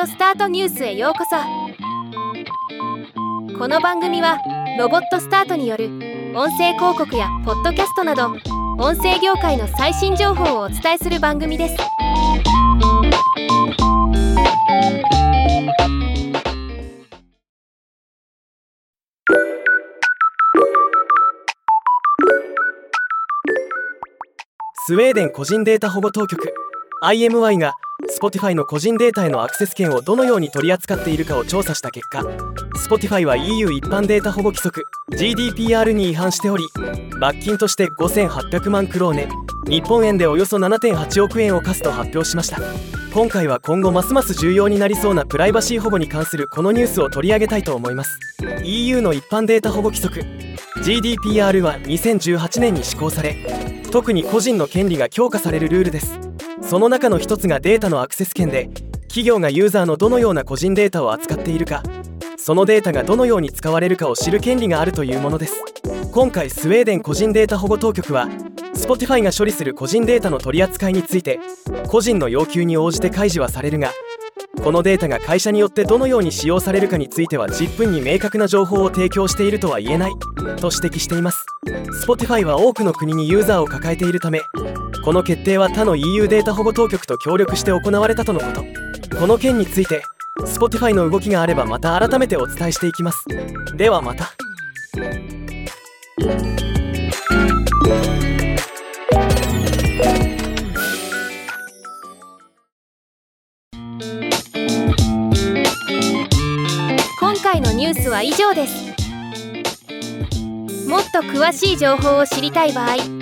オスタートニュースへようこそ。この番組はロボットスタートによる音声広告やポッドキャストなど音声業界の最新情報をお伝えする番組です。スウェーデン個人データ保護当局 IMY が Spotify の個人データへのアクセス権をどのように取り扱っているかを調査した結果 Spotify は EU 一般データ保護規則 GDPR に違反しており罰金として5800万クローネ日本円でおよそ7.8億円を課すと発表しました。今回は今後ますます重要になりそうなプライバシー保護に関するこのニュースを取り上げたいと思います。EU の一般データ保護規則 GDPR は2018年に施行され特に個人の権利が強化されるルールです。その中の一つがデータのアクセス権で企業がユーザーのどのような個人データを扱っているかそのデータがどのように使われるかを知る権利があるというものです。今回スウェーデン個人データ保護当局は Spotify が処理する個人データの取り扱いについて個人の要求に応じて開示はされるがこのデータが会社によってどのように使用されるかについては10分に明確な情報を提供しているとは言えないと指摘しています。Spotify は多くの国にユーザーを抱えているためこの決定は他の EU データ保護当局と協力して行われたとのこと。この件について Spotify の動きがあればまた改めてお伝えしていきます。ではまた。今回のニュースは以上です。もっと詳しい情報を知りたい場合「